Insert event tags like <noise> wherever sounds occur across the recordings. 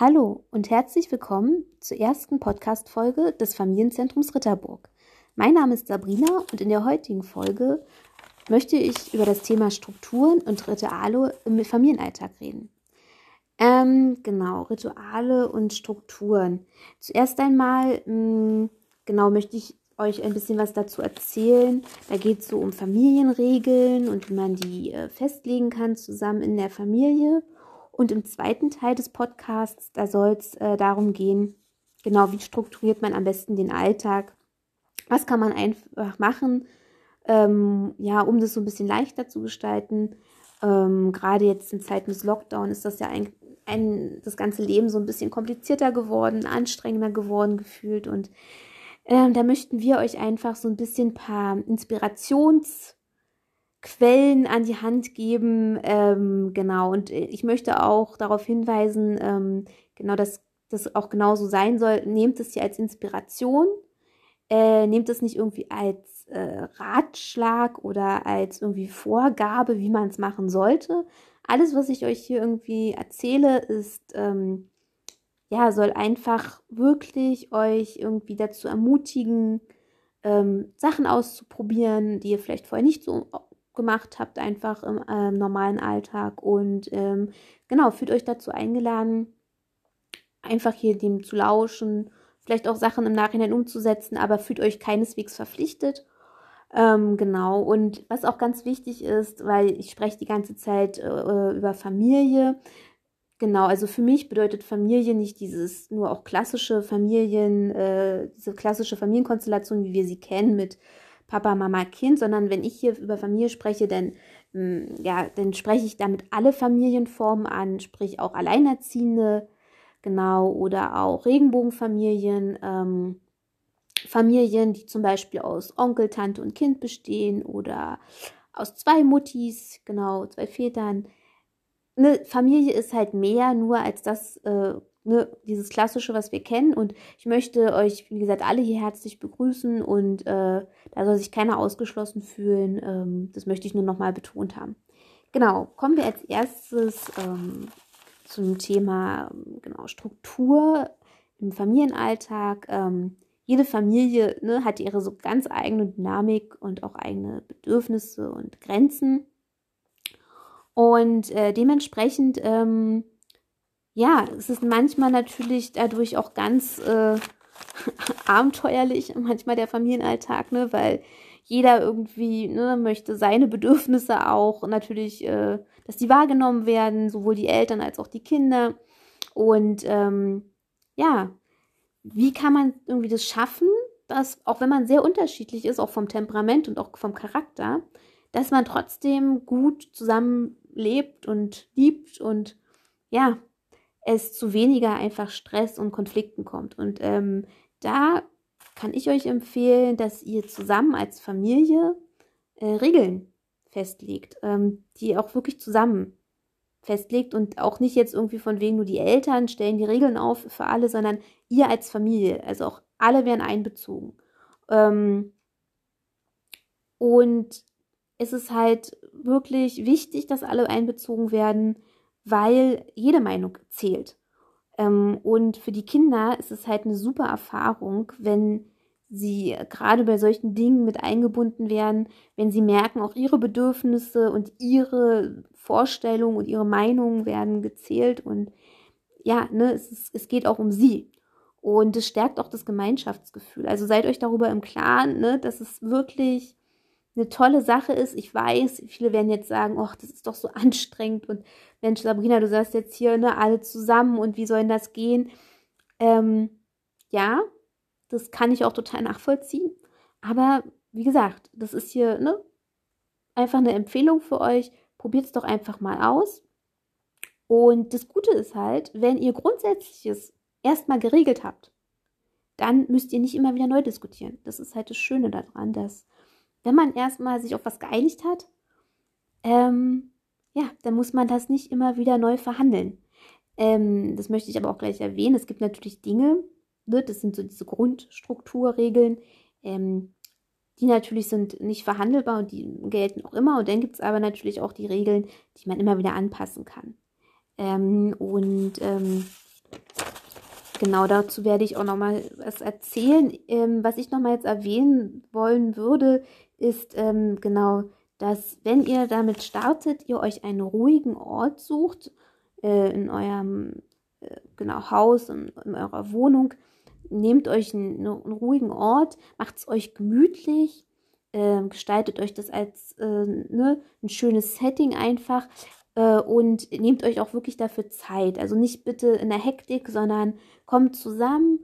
Hallo und herzlich willkommen zur ersten Podcast-Folge des Familienzentrums Ritterburg. Mein Name ist Sabrina und in der heutigen Folge möchte ich über das Thema Strukturen und Rituale im Familienalltag reden. Ähm, genau, Rituale und Strukturen. Zuerst einmal, mh, hm, genau, möchte ich euch ein bisschen was dazu erzählen. Da geht es so um Familienregeln und wie man die äh, festlegen kann zusammen in der Familie. Und im zweiten Teil des Podcasts, da soll es äh, darum gehen, genau, wie strukturiert man am besten den Alltag? Was kann man einfach machen, ähm, ja, um das so ein bisschen leichter zu gestalten? Ähm, Gerade jetzt in Zeiten des Lockdown ist das ja ein, ein, das ganze Leben so ein bisschen komplizierter geworden, anstrengender geworden gefühlt. Und ähm, da möchten wir euch einfach so ein bisschen ein paar Inspirations- Quellen an die Hand geben. Ähm, genau, und ich möchte auch darauf hinweisen, ähm, genau, dass das auch genauso sein soll. Nehmt es hier als Inspiration. Äh, nehmt es nicht irgendwie als äh, Ratschlag oder als irgendwie Vorgabe, wie man es machen sollte. Alles, was ich euch hier irgendwie erzähle, ist, ähm, ja, soll einfach wirklich euch irgendwie dazu ermutigen, ähm, Sachen auszuprobieren, die ihr vielleicht vorher nicht so gemacht habt, einfach im äh, normalen Alltag. Und ähm, genau, fühlt euch dazu eingeladen, einfach hier dem zu lauschen, vielleicht auch Sachen im Nachhinein umzusetzen, aber fühlt euch keineswegs verpflichtet. Ähm, genau, und was auch ganz wichtig ist, weil ich spreche die ganze Zeit äh, über Familie. Genau, also für mich bedeutet Familie nicht dieses nur auch klassische Familien, äh, diese klassische Familienkonstellation, wie wir sie kennen, mit Papa, Mama, Kind, sondern wenn ich hier über Familie spreche, dann, mm, ja, dann spreche ich damit alle Familienformen an, sprich auch Alleinerziehende, genau, oder auch Regenbogenfamilien, ähm, Familien, die zum Beispiel aus Onkel, Tante und Kind bestehen oder aus zwei Muttis, genau, zwei Vätern. Eine Familie ist halt mehr nur als das äh, ne, dieses Klassische, was wir kennen. Und ich möchte euch, wie gesagt, alle hier herzlich begrüßen und äh, da soll sich keiner ausgeschlossen fühlen. Ähm, das möchte ich nur nochmal betont haben. Genau, kommen wir als erstes ähm, zum Thema genau, Struktur im Familienalltag. Ähm, jede Familie ne, hat ihre so ganz eigene Dynamik und auch eigene Bedürfnisse und Grenzen. Und äh, dementsprechend ähm, ja, es ist manchmal natürlich dadurch auch ganz äh, <laughs> abenteuerlich, manchmal der Familienalltag, ne, weil jeder irgendwie ne, möchte seine Bedürfnisse auch natürlich, äh, dass die wahrgenommen werden, sowohl die Eltern als auch die Kinder. Und ähm, ja, wie kann man irgendwie das schaffen, dass, auch wenn man sehr unterschiedlich ist, auch vom Temperament und auch vom Charakter, dass man trotzdem gut zusammenlebt und liebt und ja, es zu weniger einfach Stress und Konflikten kommt. Und ähm, da kann ich euch empfehlen, dass ihr zusammen als Familie äh, Regeln festlegt, ähm, die auch wirklich zusammen festlegt und auch nicht jetzt irgendwie von wegen nur die Eltern stellen die Regeln auf für alle, sondern ihr als Familie, also auch alle werden einbezogen. Ähm, und es ist halt wirklich wichtig, dass alle einbezogen werden, weil jede Meinung zählt. Ähm, und für die Kinder ist es halt eine super Erfahrung, wenn sie gerade bei solchen Dingen mit eingebunden werden, wenn sie merken, auch ihre Bedürfnisse und ihre Vorstellungen und ihre Meinungen werden gezählt und ja, ne, es, ist, es geht auch um sie. Und es stärkt auch das Gemeinschaftsgefühl. Also seid euch darüber im Klaren, ne, dass es wirklich eine tolle Sache ist. Ich weiß, viele werden jetzt sagen, ach, das ist doch so <laughs> anstrengend und Mensch, Sabrina, du sagst jetzt hier, ne, alle zusammen und wie soll denn das gehen? Ähm, ja, das kann ich auch total nachvollziehen. Aber wie gesagt, das ist hier, ne, einfach eine Empfehlung für euch. Probiert es doch einfach mal aus. Und das Gute ist halt, wenn ihr Grundsätzliches erstmal geregelt habt, dann müsst ihr nicht immer wieder neu diskutieren. Das ist halt das Schöne daran, dass wenn man erstmal sich auf was geeinigt hat, ähm, ja, dann muss man das nicht immer wieder neu verhandeln. Ähm, das möchte ich aber auch gleich erwähnen. Es gibt natürlich Dinge, ne, das sind so diese Grundstrukturregeln, ähm, die natürlich sind nicht verhandelbar und die gelten auch immer. Und dann gibt es aber natürlich auch die Regeln, die man immer wieder anpassen kann. Ähm, und ähm, genau, dazu werde ich auch nochmal was erzählen. Ähm, was ich nochmal jetzt erwähnen wollen würde, ist ähm, genau, dass wenn ihr damit startet, ihr euch einen ruhigen Ort sucht, äh, in eurem äh, genau Haus, in, in, eurer Wohnung, nehmt euch einen, einen ruhigen Ort, macht es euch gemütlich, äh, gestaltet euch das als äh, ne, ein schönes Setting einfach äh, und nehmt euch auch wirklich dafür Zeit. Also nicht bitte in der Hektik, sondern kommt zusammen.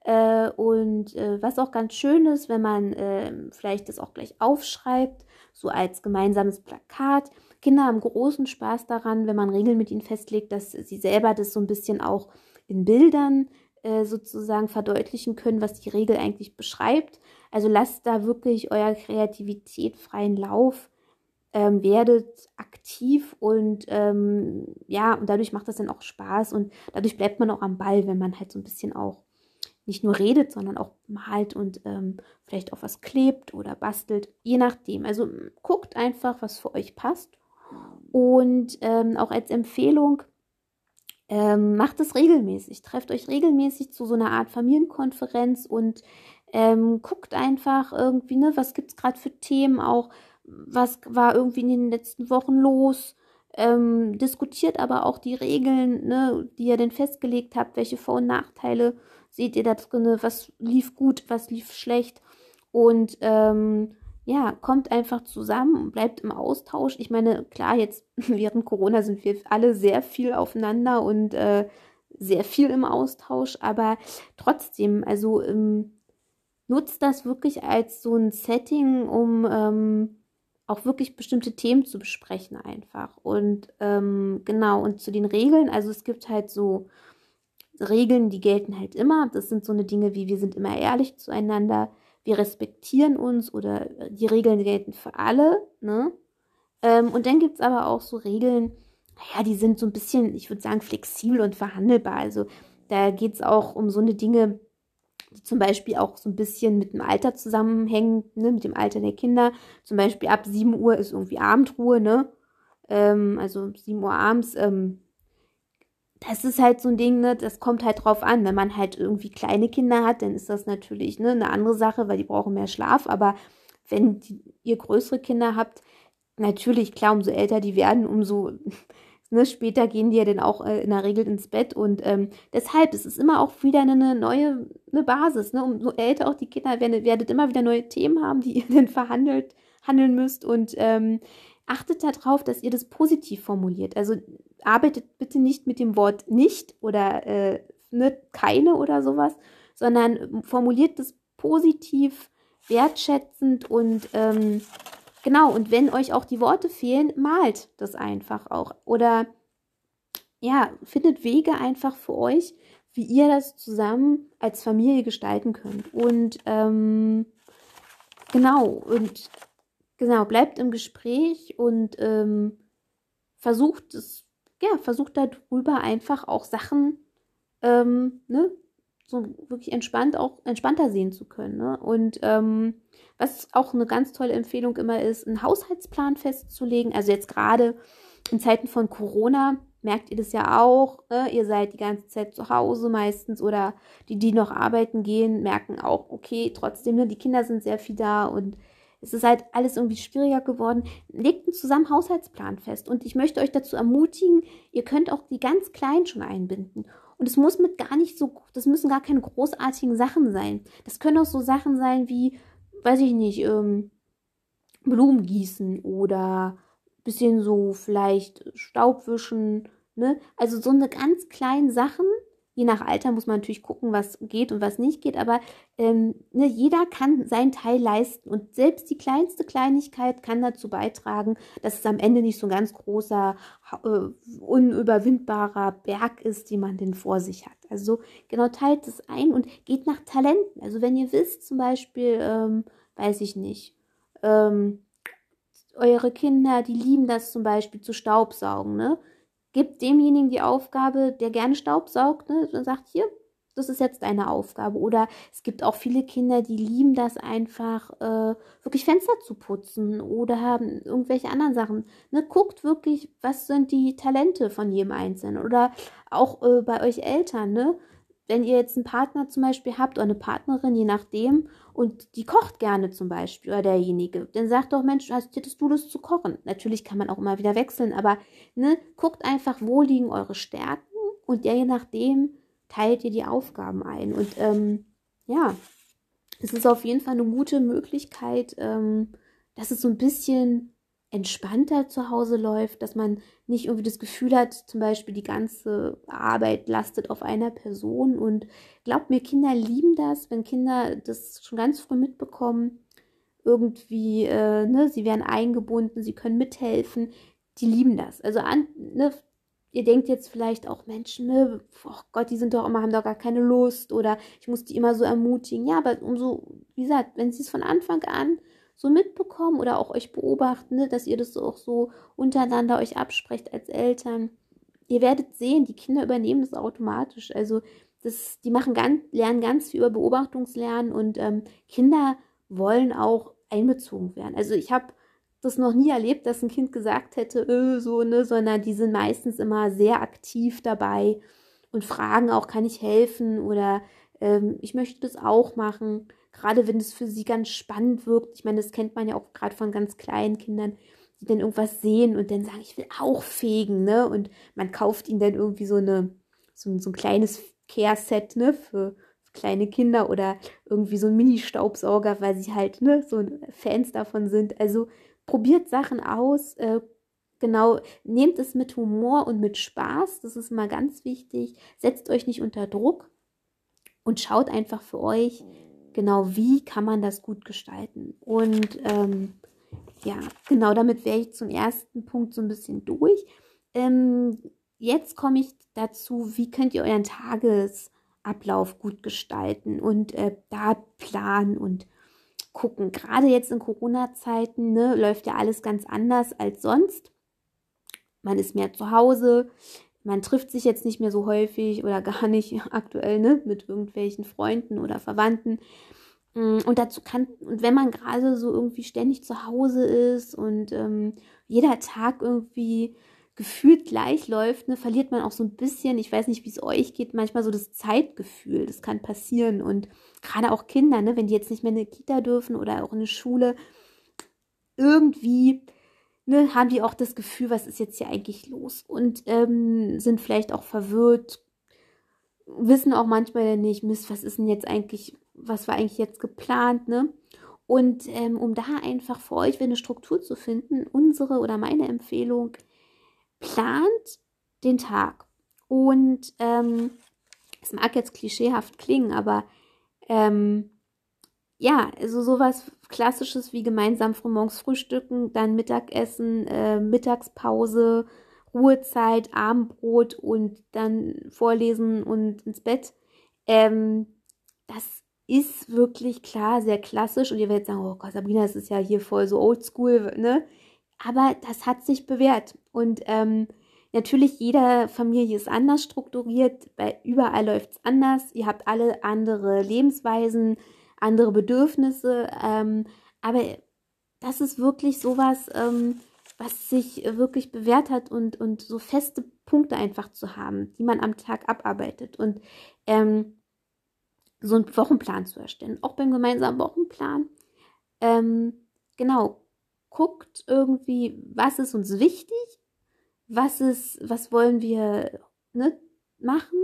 Äh, und was auch ganz schön ist, wenn man ähm, vielleicht das auch gleich aufschreibt, so als gemeinsames Plakat. Kinder haben großen Spaß daran, wenn man Regeln mit ihnen festlegt, dass sie selber das so ein bisschen auch in Bildern äh, sozusagen verdeutlichen können, was die Regel eigentlich beschreibt. Also lasst da wirklich eurer Kreativität freien Lauf ähm, werdet aktiv und ähm, ja, und dadurch macht das dann auch Spaß und dadurch bleibt man auch am Ball, wenn man halt so ein bisschen auch nicht nur redet, sondern auch malt und ähm, vielleicht auch was klebt oder bastelt, je nachdem. Also guckt einfach, was für euch passt. Und ähm, auch als Empfehlung, ähm, macht es regelmäßig. Trefft euch regelmäßig zu so einer Art Familienkonferenz und ähm, guckt einfach irgendwie, ne, was gibt es gerade für Themen auch, was war irgendwie in den letzten Wochen los, ähm, diskutiert aber auch die Regeln, ne, die ihr denn festgelegt habt, welche Vor- und Nachteile seht ihr da drin, was lief gut, was lief schlecht und ähm, ja, kommt einfach zusammen und bleibt im Austausch. Ich meine, klar, jetzt <laughs> während Corona sind wir alle sehr viel aufeinander und äh, sehr viel im Austausch, aber trotzdem, also ähm, nutzt das wirklich als so ein Setting, um ähm, auch wirklich bestimmte Themen zu besprechen einfach. Und ähm, genau, und zu den Regeln, also es gibt halt so Regeln, die gelten halt immer. Das sind so eine Dinge wie wir sind immer ehrlich zueinander, wir respektieren uns oder die Regeln gelten für alle. Ne? Ähm, und dann gibt es aber auch so Regeln, naja, die sind so ein bisschen, ich würde sagen, flexibel und verhandelbar. Also da geht es auch um so eine Dinge, die zum Beispiel auch so ein bisschen mit dem Alter zusammenhängen, ne, mit dem Alter der Kinder. Zum Beispiel ab 7 Uhr ist irgendwie Abendruhe, ne? Ähm, also 7 Uhr abends. Ähm, das ist halt so ein Ding, ne, das kommt halt drauf an. Wenn man halt irgendwie kleine Kinder hat, dann ist das natürlich ne, eine andere Sache, weil die brauchen mehr Schlaf. Aber wenn die, ihr größere Kinder habt, natürlich, klar, umso älter die werden, umso <laughs> Ne, später gehen die ja dann auch äh, in der Regel ins Bett und ähm, deshalb ist es immer auch wieder eine, eine neue eine Basis. Ne? Umso älter auch die Kinder werden, werdet immer wieder neue Themen haben, die <laughs> ihr dann verhandelt handeln müsst und ähm, achtet darauf, dass ihr das positiv formuliert. Also arbeitet bitte nicht mit dem Wort nicht oder äh, ne, keine oder sowas, sondern formuliert das positiv, wertschätzend und ähm, Genau, und wenn euch auch die Worte fehlen, malt das einfach auch. Oder ja, findet Wege einfach für euch, wie ihr das zusammen als Familie gestalten könnt. Und ähm, genau, und genau, bleibt im Gespräch und ähm, versucht es, ja, versucht darüber einfach auch Sachen, ähm, ne, so wirklich entspannt auch entspannter sehen zu können. Ne? Und ähm, was auch eine ganz tolle Empfehlung immer ist, einen Haushaltsplan festzulegen. Also jetzt gerade in Zeiten von Corona merkt ihr das ja auch. Ne? Ihr seid die ganze Zeit zu Hause meistens oder die, die noch arbeiten gehen, merken auch, okay, trotzdem, ne, die Kinder sind sehr viel da und es ist halt alles irgendwie schwieriger geworden. Legt einen zusammen Haushaltsplan fest. Und ich möchte euch dazu ermutigen, ihr könnt auch die ganz Kleinen schon einbinden. Und es muss mit gar nicht so, das müssen gar keine großartigen Sachen sein. Das können auch so Sachen sein wie, weiß ich nicht, ähm, Blumen gießen oder bisschen so vielleicht Staubwischen, ne? Also so eine ganz kleinen Sachen, Je nach Alter muss man natürlich gucken, was geht und was nicht geht, aber ähm, ne, jeder kann seinen Teil leisten und selbst die kleinste Kleinigkeit kann dazu beitragen, dass es am Ende nicht so ein ganz großer, äh, unüberwindbarer Berg ist, den man denn vor sich hat. Also genau teilt es ein und geht nach Talenten. Also wenn ihr wisst, zum Beispiel, ähm, weiß ich nicht, ähm, eure Kinder, die lieben das zum Beispiel zu Staubsaugen, ne? Gibt demjenigen die Aufgabe, der gerne Staub saugt, ne, und sagt, hier, das ist jetzt deine Aufgabe. Oder es gibt auch viele Kinder, die lieben das einfach, äh, wirklich Fenster zu putzen oder haben irgendwelche anderen Sachen. Ne, guckt wirklich, was sind die Talente von jedem Einzelnen. Oder auch äh, bei euch Eltern, ne? Wenn ihr jetzt einen Partner zum Beispiel habt oder eine Partnerin, je nachdem, und die kocht gerne zum Beispiel oder derjenige, dann sagt doch, Mensch, hast, hättest du Lust zu kochen? Natürlich kann man auch immer wieder wechseln, aber ne, guckt einfach, wo liegen eure Stärken und ja, je nachdem teilt ihr die Aufgaben ein. Und ähm, ja, es ist auf jeden Fall eine gute Möglichkeit, ähm, dass es so ein bisschen entspannter zu Hause läuft, dass man nicht irgendwie das Gefühl hat, zum Beispiel die ganze Arbeit lastet auf einer Person. Und glaubt mir, Kinder lieben das, wenn Kinder das schon ganz früh mitbekommen. Irgendwie, äh, ne, sie werden eingebunden, sie können mithelfen. Die lieben das. Also an, ne, ihr denkt jetzt vielleicht auch, Menschen, ne, oh Gott, die sind doch immer, haben doch gar keine Lust oder ich muss die immer so ermutigen. Ja, aber umso, wie gesagt, wenn sie es von Anfang an so mitbekommen oder auch euch beobachten, ne, dass ihr das auch so untereinander euch absprecht als Eltern. Ihr werdet sehen, die Kinder übernehmen das automatisch. Also das, die machen ganz, lernen ganz viel über Beobachtungslernen und ähm, Kinder wollen auch einbezogen werden. Also ich habe das noch nie erlebt, dass ein Kind gesagt hätte, öh, so, ne, sondern die sind meistens immer sehr aktiv dabei und fragen auch, kann ich helfen oder ähm, ich möchte das auch machen gerade wenn es für sie ganz spannend wirkt. Ich meine, das kennt man ja auch gerade von ganz kleinen Kindern, die dann irgendwas sehen und dann sagen, ich will auch fegen, ne? Und man kauft ihnen dann irgendwie so eine, so, so ein kleines Care-Set, ne, für, für kleine Kinder oder irgendwie so ein Mini-Staubsauger, weil sie halt, ne, so Fans davon sind. Also probiert Sachen aus, äh, genau, nehmt es mit Humor und mit Spaß, das ist mal ganz wichtig. Setzt euch nicht unter Druck und schaut einfach für euch, genau, wie kann man das gut gestalten. Und ähm, ja, genau, damit wäre ich zum ersten Punkt so ein bisschen durch. Ähm, jetzt komme ich dazu, wie könnt ihr euren Tagesablauf gut gestalten und äh, da planen und gucken. Gerade jetzt in Corona-Zeiten ne, läuft ja alles ganz anders als sonst. Man ist mehr zu Hause, man trifft sich jetzt nicht mehr so häufig oder <laughs> gar nicht aktuell ne, mit irgendwelchen Freunden oder Verwandten. Mm, und dazu kann, und wenn man gerade so irgendwie ständig zu Hause ist und ähm, jeder Tag irgendwie gefühlt gleich läuft, ne, verliert man auch so ein bisschen, ich weiß nicht, wie es euch geht, manchmal so das Zeitgefühl. Das kann passieren. Und gerade auch Kinder, ne, wenn die jetzt nicht mehr in eine Kita dürfen oder auch in eine Schule, irgendwie ne, haben die auch das Gefühl, was ist jetzt hier eigentlich los? Und ähm, sind vielleicht auch verwirrt, wissen auch manchmal nicht, Mist, was ist denn jetzt eigentlich, was war eigentlich jetzt geplant, ne? Und ähm, um da einfach für euch eine Struktur zu finden, unsere oder meine Empfehlung, plant den Tag. Und ähm, es mag jetzt klischeehaft klingen, aber ähm, ja, also sowas Klassisches wie gemeinsam frühmorgens frühstücken, dann Mittagessen, äh, Mittagspause, Ruhezeit, Abendbrot und dann vorlesen und ins Bett. Ähm, das ist wirklich klar, sehr klassisch. Und ihr werdet sagen, oh Gott, Sabrina, das ist ja hier voll so oldschool, ne? Aber das hat sich bewährt. Und ähm, natürlich, jede Familie ist anders strukturiert, weil überall läuft es anders. Ihr habt alle andere Lebensweisen, andere Bedürfnisse. Ähm, aber das ist wirklich sowas, ähm, was sich wirklich bewährt hat und, und so feste Punkte einfach zu haben, die man am Tag abarbeitet und ähm, so einen Wochenplan zu erstellen. Auch beim gemeinsamen Wochenplan. Ähm, genau, guckt irgendwie, was ist uns wichtig, was ist, was wollen wir ne, machen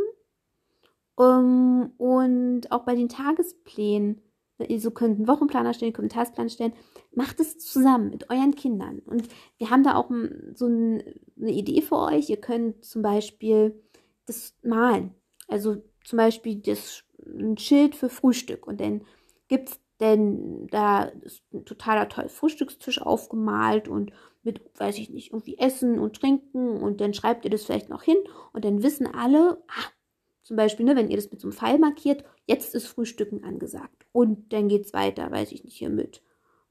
um, und auch bei den Tagesplänen ihr so könnt einen Wochenplan erstellen, ihr könnt einen Tagesplan stellen. Macht es zusammen mit euren Kindern. Und wir haben da auch so eine Idee für euch. Ihr könnt zum Beispiel das malen. Also zum Beispiel das, ein Schild für Frühstück. Und dann gibt es denn da ist ein totaler toll Frühstückstisch aufgemalt und mit, weiß ich nicht, irgendwie Essen und Trinken und dann schreibt ihr das vielleicht noch hin und dann wissen alle, ah, zum Beispiel, ne, wenn ihr das mit so einem Pfeil markiert, jetzt ist Frühstücken angesagt. Und dann geht es weiter, weiß ich nicht, hier mit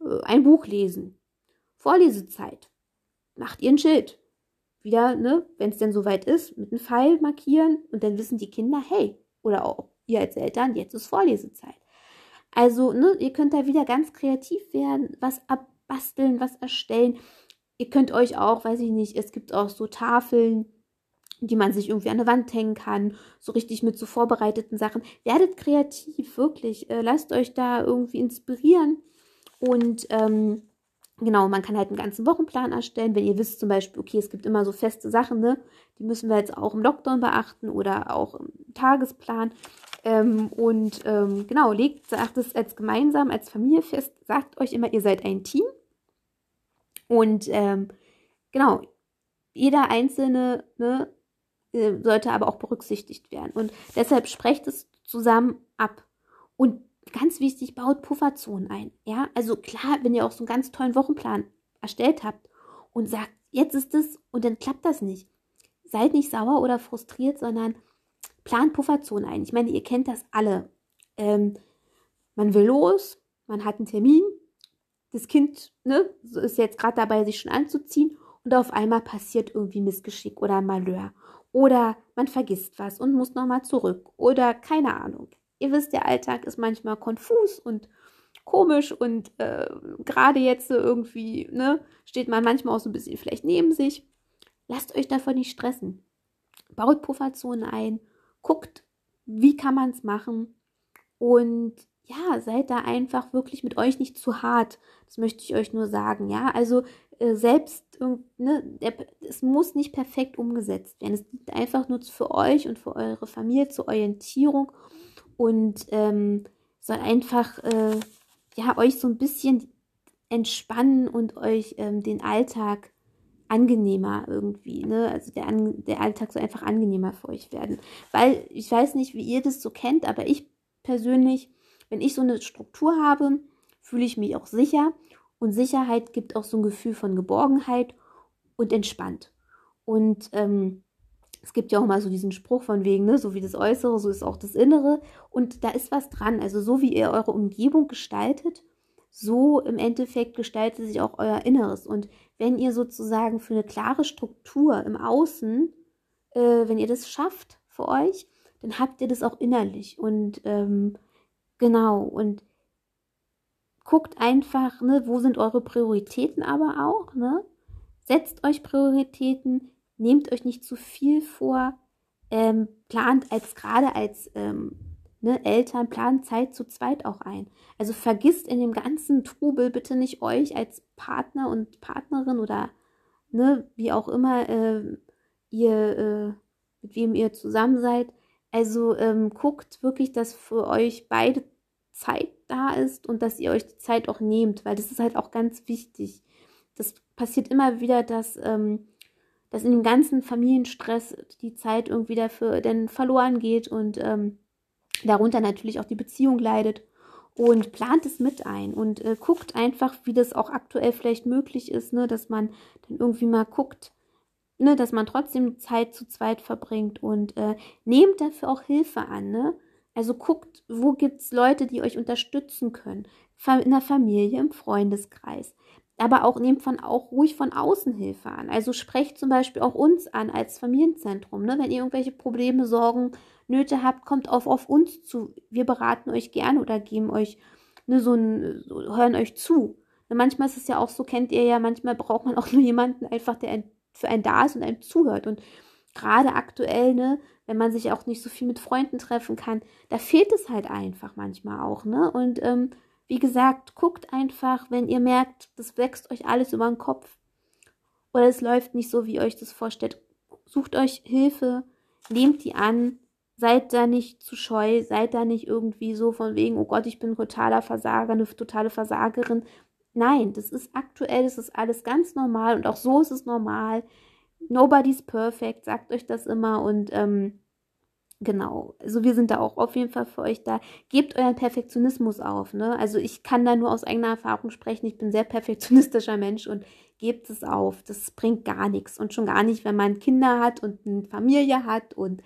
äh, ein Buch lesen. Vorlesezeit. Macht ihr ein Schild. Wieder, ne, wenn es denn soweit ist, mit einem Pfeil markieren und dann wissen die Kinder, hey, oder auch ihr als Eltern, jetzt ist Vorlesezeit. Also, ne, ihr könnt da wieder ganz kreativ werden, was abbasteln, was erstellen. Ihr könnt euch auch, weiß ich nicht, es gibt auch so Tafeln, die man sich irgendwie an der Wand hängen kann, so richtig mit so vorbereiteten Sachen. Werdet kreativ, wirklich. Äh, lasst euch da irgendwie inspirieren. Und ähm, genau, man kann halt einen ganzen Wochenplan erstellen. Wenn ihr wisst zum Beispiel, okay, es gibt immer so feste Sachen, ne? Die müssen wir jetzt auch im Lockdown beachten oder auch im Tagesplan. Ähm, und ähm, genau, legt, sagt es als gemeinsam, als Familie fest, sagt euch immer, ihr seid ein Team. Und ähm, genau, jeder Einzelne ne, sollte aber auch berücksichtigt werden. Und deshalb sprecht es zusammen ab. Und ganz wichtig, baut Pufferzonen ein. Ja, also klar, wenn ihr auch so einen ganz tollen Wochenplan erstellt habt und sagt, jetzt ist es und dann klappt das nicht. Seid nicht sauer oder frustriert, sondern plant Pufferzonen ein. Ich meine, ihr kennt das alle. Ähm, man will los, man hat einen Termin, das Kind ne, ist jetzt gerade dabei, sich schon anzuziehen und auf einmal passiert irgendwie Missgeschick oder Malheur. Oder man vergisst was und muss nochmal zurück. Oder keine Ahnung. Ihr wisst, der Alltag ist manchmal konfus und komisch und äh, gerade jetzt so irgendwie, ne, steht man manchmal auch so ein bisschen vielleicht neben sich. Lasst euch davon nicht stressen. Baut Pufferzonen ein, guckt, wie kann man es machen und ja, seid da einfach wirklich mit euch nicht zu hart. Das möchte ich euch nur sagen, ja. Also selbst, ne, es muss nicht perfekt umgesetzt werden. Es dient einfach nur für euch und für eure Familie zur Orientierung und ähm, soll einfach, äh, ja, euch so ein bisschen entspannen und euch ähm, den Alltag angenehmer irgendwie, ne? Also der, der Alltag soll einfach angenehmer für euch werden. Weil ich weiß nicht, wie ihr das so kennt, aber ich persönlich, wenn ich so eine Struktur habe, fühle ich mich auch sicher und Sicherheit gibt auch so ein Gefühl von Geborgenheit und entspannt. Und ähm, es gibt ja auch mal so diesen Spruch von wegen, ne, so wie das Äußere, so ist auch das Innere. Und da ist was dran. Also so wie ihr eure Umgebung gestaltet, so im Endeffekt gestaltet sich auch euer Inneres. Und wenn ihr sozusagen für eine klare Struktur im Außen, äh, wenn ihr das schafft für euch, dann habt ihr das auch innerlich. Und ähm, genau, und guckt einfach, ne, wo sind eure Prioritäten aber auch, ne? Setzt euch Prioritäten, nehmt euch nicht zu viel vor, ähm, plant als gerade als ähm, ne, Eltern, plant Zeit zu zweit auch ein. Also vergisst in dem ganzen Trubel bitte nicht euch als Partner und Partnerin oder ne, wie auch immer äh, ihr, äh, mit wem ihr zusammen seid. Also ähm, guckt wirklich, dass für euch beide Zeit da ist und dass ihr euch die Zeit auch nehmt, weil das ist halt auch ganz wichtig. Das passiert immer wieder, dass, ähm, dass in dem ganzen Familienstress die Zeit irgendwie dafür dann verloren geht und ähm, darunter natürlich auch die Beziehung leidet. Und plant es mit ein und äh, guckt einfach, wie das auch aktuell vielleicht möglich ist, ne, dass man dann irgendwie mal guckt, ne, dass man trotzdem Zeit zu zweit verbringt und äh, nehmt dafür auch Hilfe an, ne? Also guckt, wo gibt es Leute, die euch unterstützen können. In der Familie, im Freundeskreis. Aber auch nehmt von auch ruhig von außen Hilfe an. Also sprecht zum Beispiel auch uns an als Familienzentrum. Ne? Wenn ihr irgendwelche Probleme, Sorgen, Nöte habt, kommt auf, auf uns zu. Wir beraten euch gerne oder geben euch ne, so ein, hören euch zu. Und manchmal ist es ja auch so, kennt ihr ja, manchmal braucht man auch nur jemanden einfach, der für einen da ist und einem zuhört. Und gerade aktuell, ne, wenn man sich auch nicht so viel mit Freunden treffen kann, da fehlt es halt einfach manchmal auch, ne? Und ähm, wie gesagt, guckt einfach, wenn ihr merkt, das wächst euch alles über den Kopf oder es läuft nicht so, wie ihr euch das vorstellt, sucht euch Hilfe, nehmt die an, seid da nicht zu scheu, seid da nicht irgendwie so von wegen, oh Gott, ich bin ein totaler Versager, eine totale Versagerin. Nein, das ist aktuell, das ist alles ganz normal und auch so ist es normal. Nobody's perfect, sagt euch das immer und ähm, genau, also wir sind da auch auf jeden Fall für euch da. Gebt euren Perfektionismus auf, ne? Also ich kann da nur aus eigener Erfahrung sprechen. Ich bin ein sehr perfektionistischer Mensch und gebt es auf. Das bringt gar nichts und schon gar nicht, wenn man Kinder hat und eine Familie hat und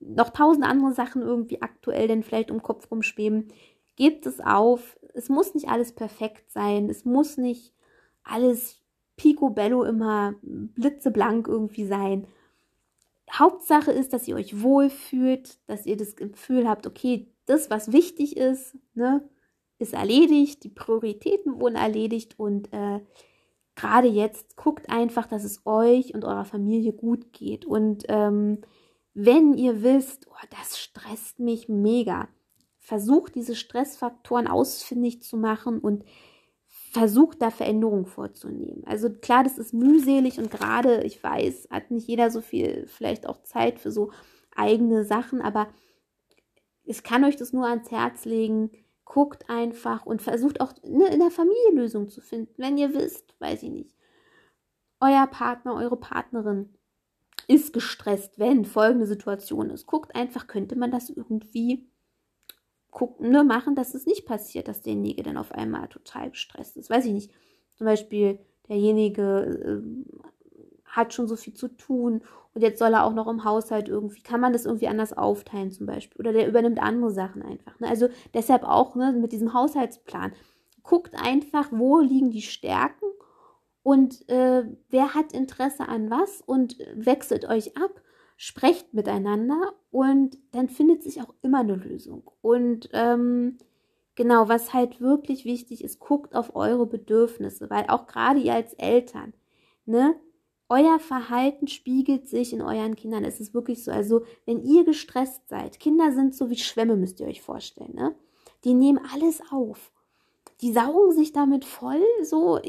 noch tausend andere Sachen irgendwie aktuell denn vielleicht um Kopf rumschweben. Gebt es auf. Es muss nicht alles perfekt sein. Es muss nicht alles picobello immer blitzeblank irgendwie sein. Hauptsache ist, dass ihr euch wohlfühlt, dass ihr das Gefühl habt, okay, das, was wichtig ist, ne, ist erledigt, die Prioritäten wurden erledigt und äh, gerade jetzt, guckt einfach, dass es euch und eurer Familie gut geht. Und ähm, wenn ihr wisst, oh, das stresst mich mega, versucht diese Stressfaktoren ausfindig zu machen und versucht da Veränderungen vorzunehmen. Also klar, das ist mühselig und gerade, ich weiß, hat nicht jeder so viel, vielleicht auch Zeit für so eigene Sachen, aber ich kann euch das nur ans Herz legen. Guckt einfach und versucht auch ne, in der Familie Lösungen zu finden. Wenn ihr wisst, weiß ich nicht, euer Partner, eure Partnerin ist gestresst, wenn folgende Situation ist. Guckt einfach, könnte man das irgendwie gucken, ne, machen, dass es nicht passiert, dass derjenige dann auf einmal total gestresst ist. Weiß ich nicht. Zum Beispiel derjenige äh, hat schon so viel zu tun und jetzt soll er auch noch im Haushalt irgendwie, kann man das irgendwie anders aufteilen zum Beispiel oder der übernimmt andere Sachen einfach. Ne? Also deshalb auch ne, mit diesem Haushaltsplan. Guckt einfach, wo liegen die Stärken und äh, wer hat Interesse an was und wechselt euch ab sprecht miteinander und dann findet sich auch immer eine Lösung. Und ähm, genau, was halt wirklich wichtig ist, guckt auf eure Bedürfnisse, weil auch gerade ihr als Eltern, ne, euer Verhalten spiegelt sich in euren Kindern. Es ist wirklich so. Also, wenn ihr gestresst seid, Kinder sind so wie Schwämme, müsst ihr euch vorstellen, ne? Die nehmen alles auf. Die saugen sich damit voll, so,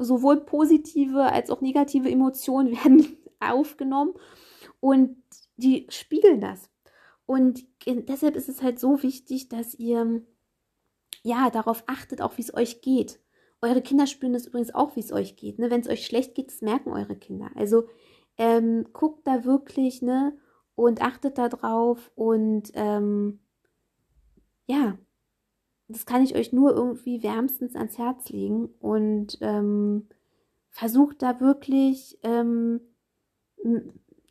sowohl positive als auch negative Emotionen <laughs> werden aufgenommen und die spiegeln das. Und deshalb ist es halt so wichtig, dass ihr ja darauf achtet, auch wie es euch geht. Eure Kinder spüren das übrigens auch, wie es euch geht. Ne? Wenn es euch schlecht geht, das merken eure Kinder. Also ähm, guckt da wirklich ne, und achtet da drauf. Und ähm, ja, das kann ich euch nur irgendwie wärmstens ans Herz legen. Und ähm, versucht da wirklich ähm,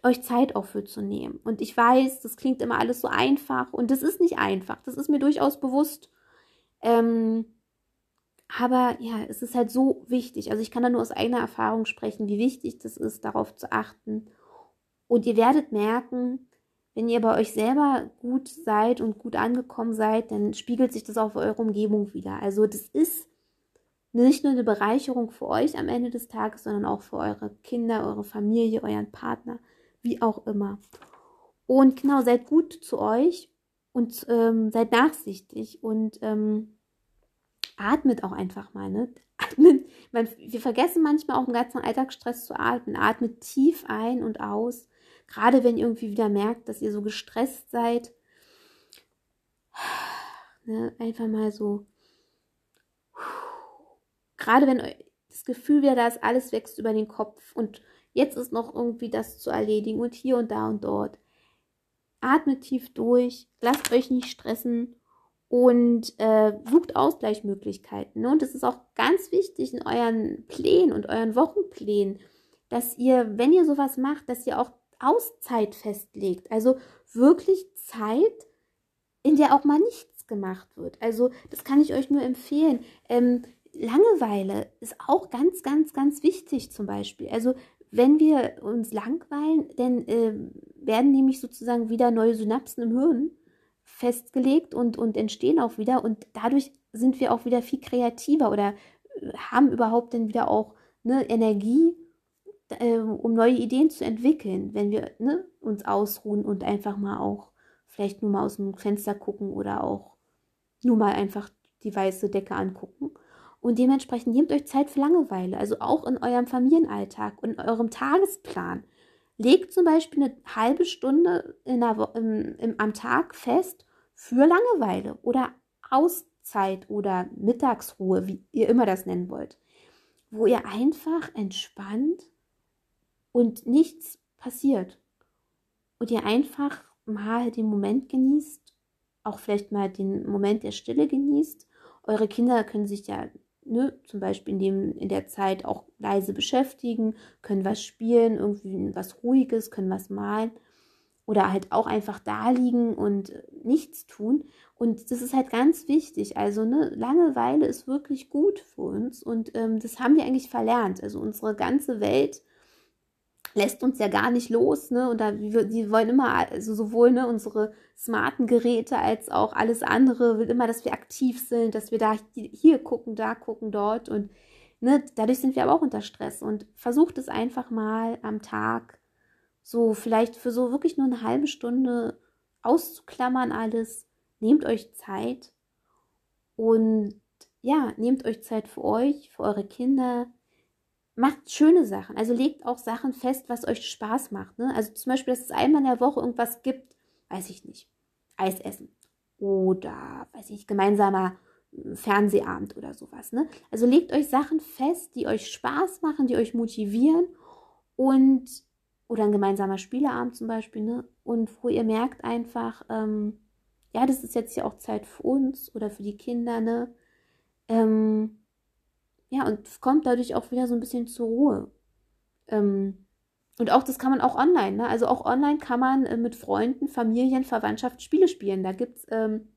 euch Zeit auch für zu nehmen. Und ich weiß, das klingt immer alles so einfach und das ist nicht einfach. Das ist mir durchaus bewusst. Ähm, aber ja, es ist halt so wichtig. Also ich kann da nur aus eigener Erfahrung sprechen, wie wichtig das ist, darauf zu achten. Und ihr werdet merken, wenn ihr bei euch selber gut seid und gut angekommen seid, dann spiegelt sich das auf eure Umgebung wieder. Also das ist nicht nur eine Bereicherung für euch am Ende des Tages, sondern auch für eure Kinder, eure Familie, euren Partner wie auch immer. Und genau, seid gut zu euch und ähm, seid nachsichtig und ähm, atmet auch einfach mal. Ne? <laughs> Atmen. Man, wir vergessen manchmal auch im ganzen Alltagsstress zu atmen. Atmet tief ein und aus. Gerade wenn ihr irgendwie wieder merkt, dass ihr so gestresst seid. <sighs> Ne? Einfach mal so. <sighs> Gerade wenn das Gefühl wieder da ist, alles wächst über den Kopf und Jetzt ist noch irgendwie das zu erledigen und hier und da und dort. Atmet tief durch, lasst euch nicht stressen und äh, sucht Ausgleichsmöglichkeiten. Ne? Und es ist auch ganz wichtig in euren Plänen und euren Wochenplänen, dass ihr, wenn ihr sowas macht, dass ihr auch Auszeit festlegt. Also wirklich Zeit, in der auch mal nichts gemacht wird. Also das kann ich euch nur empfehlen. Ähm, Langeweile ist auch ganz, ganz, ganz wichtig zum Beispiel. Also wenn wir uns langweilen, dann äh, werden nämlich sozusagen wieder neue Synapsen im Hirn festgelegt und, und entstehen auch wieder. Und dadurch sind wir auch wieder viel kreativer oder äh, haben überhaupt dann wieder auch ne, Energie, äh, um neue Ideen zu entwickeln, wenn wir ne, uns ausruhen und einfach mal auch vielleicht nur mal aus dem Fenster gucken oder auch nur mal einfach die weiße Decke angucken. Und dementsprechend nehmt euch Zeit für Langeweile, also auch in eurem Familienalltag und eurem Tagesplan. Legt zum Beispiel eine halbe Stunde der, im, im, am Tag fest für Langeweile oder Auszeit oder Mittagsruhe, wie ihr immer das nennen wollt, wo ihr einfach entspannt und nichts passiert. Und ihr einfach mal den Moment genießt, auch vielleicht mal den Moment der Stille genießt. Eure Kinder können sich ja ne, zum Beispiel in, dem, in der Zeit auch leise beschäftigen, können was spielen, irgendwie was Ruhiges, können was malen oder halt auch einfach da liegen und nichts tun. Und das ist halt ganz wichtig. Also ne, Langeweile ist wirklich gut für uns und ähm, das haben wir eigentlich verlernt. Also unsere ganze Welt lässt uns ja gar nicht los, ne? Und da, die wollen immer, also sowohl ne, unsere smarten Geräte als auch alles andere will immer, dass wir aktiv sind, dass wir da hier gucken, da gucken, dort und ne, dadurch sind wir aber auch unter Stress und versucht es einfach mal am Tag so vielleicht für so wirklich nur eine halbe Stunde auszuklammern alles. Nehmt euch Zeit und ja, nehmt euch Zeit für euch, für eure Kinder. Macht schöne Sachen. Also legt auch Sachen fest, was euch Spaß macht. Ne? Also zum Beispiel, dass es einmal in der Woche irgendwas gibt, weiß ich nicht. Eis essen. Oder, weiß ich, gemeinsamer Fernsehabend oder sowas. Ne? Also legt euch Sachen fest, die euch Spaß machen, die euch motivieren und oder ein gemeinsamer Spieleabend zum Beispiel, ne? Und wo ihr merkt einfach, ähm, ja, das ist jetzt ja auch Zeit für uns oder für die Kinder, ne? Ähm, ja, und kommt dadurch auch wieder so ein bisschen zur Ruhe. Ähm, und auch das kann man auch online, ne? Also auch online kann man äh, mit Freunden, Familien, Verwandtschaft Spiele spielen. Da gibt es ähm,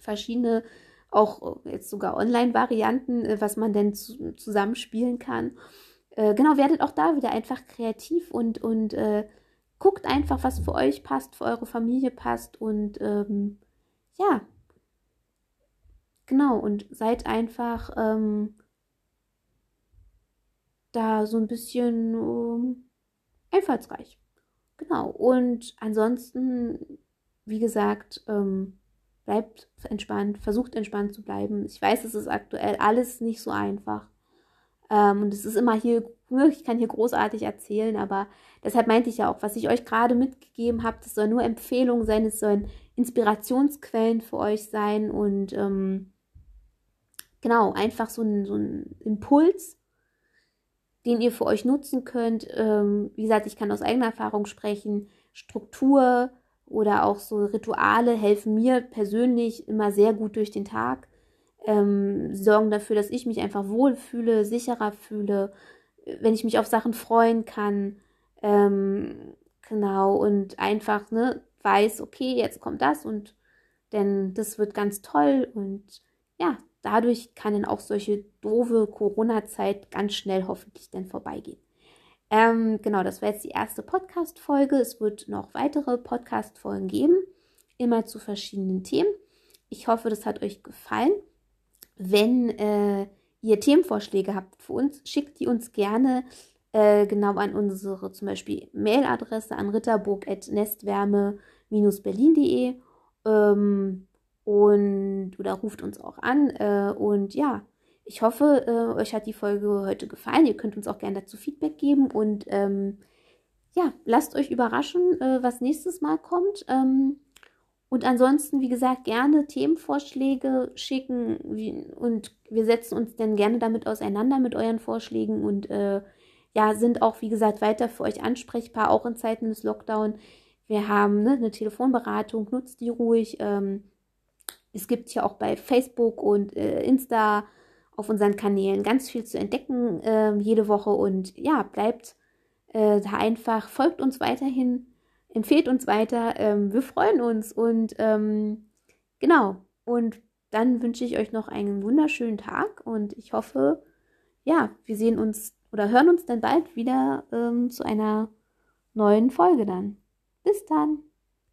verschiedene auch äh, jetzt sogar Online-Varianten, äh, was man denn zu, zusammenspielen kann. Äh, genau, werdet auch da wieder einfach kreativ und, und äh, guckt einfach, was für euch passt, für eure Familie passt und ähm, ja, genau, und seid einfach ähm, da so ein bisschen ähm, einfallsreich. Genau, und ansonsten, wie gesagt, ähm, bleibt entspannt, versucht entspannt zu bleiben. Ich weiß, es ist aktuell alles nicht so einfach. Ähm, und es ist immer hier, ich kann hier großartig erzählen, aber deshalb meinte ich ja auch, was ich euch gerade mitgegeben habe, das soll nur Empfehlungen sein, es sollen Inspirationsquellen für euch sein und ähm, genau, einfach so ein, so ein Impuls, den ihr für euch nutzen könnt. Ähm, wie gesagt, ich kann aus eigener Erfahrung sprechen. Struktur, oder auch so Rituale helfen mir persönlich immer sehr gut durch den Tag. Ähm, sorgen dafür, dass ich mich einfach wohlfühle, sicherer fühle, wenn ich mich auf Sachen freuen kann. Ähm, genau, und einfach ne, weiß, okay, jetzt kommt das und denn das wird ganz toll und ja, dadurch kann dann auch solche doofe Corona-Zeit ganz schnell hoffentlich dann vorbeigehen. Ähm, genau, das war jetzt die erste Podcast-Folge. Es wird noch weitere Podcast-Folgen geben, immer zu verschiedenen Themen. Ich hoffe, das hat euch gefallen. Wenn äh, ihr Themenvorschläge habt für uns, schickt die uns gerne äh, genau an unsere zum Beispiel Mailadresse an ritterburg.nestwärme-berlin.de ähm, und oder ruft uns auch an äh, und ja, ich hoffe, äh, euch hat die Folge heute gefallen. Ihr könnt uns auch gerne dazu Feedback geben und ähm, ja, lasst euch überraschen, äh, was nächstes Mal kommt. Ähm, und ansonsten, wie gesagt, gerne Themenvorschläge schicken wie, und wir setzen uns dann gerne damit auseinander mit euren Vorschlägen und äh, ja, sind auch, wie gesagt, weiter für euch ansprechbar, auch in Zeiten des Lockdown. Wir haben ne, eine Telefonberatung, nutzt die ruhig. Ähm, es gibt hier auch bei Facebook und äh, Insta auf unseren Kanälen ganz viel zu entdecken äh, jede Woche und ja, bleibt äh, da einfach, folgt uns weiterhin, empfehlt uns weiter. Ähm, wir freuen uns und ähm, genau. Und dann wünsche ich euch noch einen wunderschönen Tag und ich hoffe, ja, wir sehen uns oder hören uns dann bald wieder ähm, zu einer neuen Folge dann. Bis dann.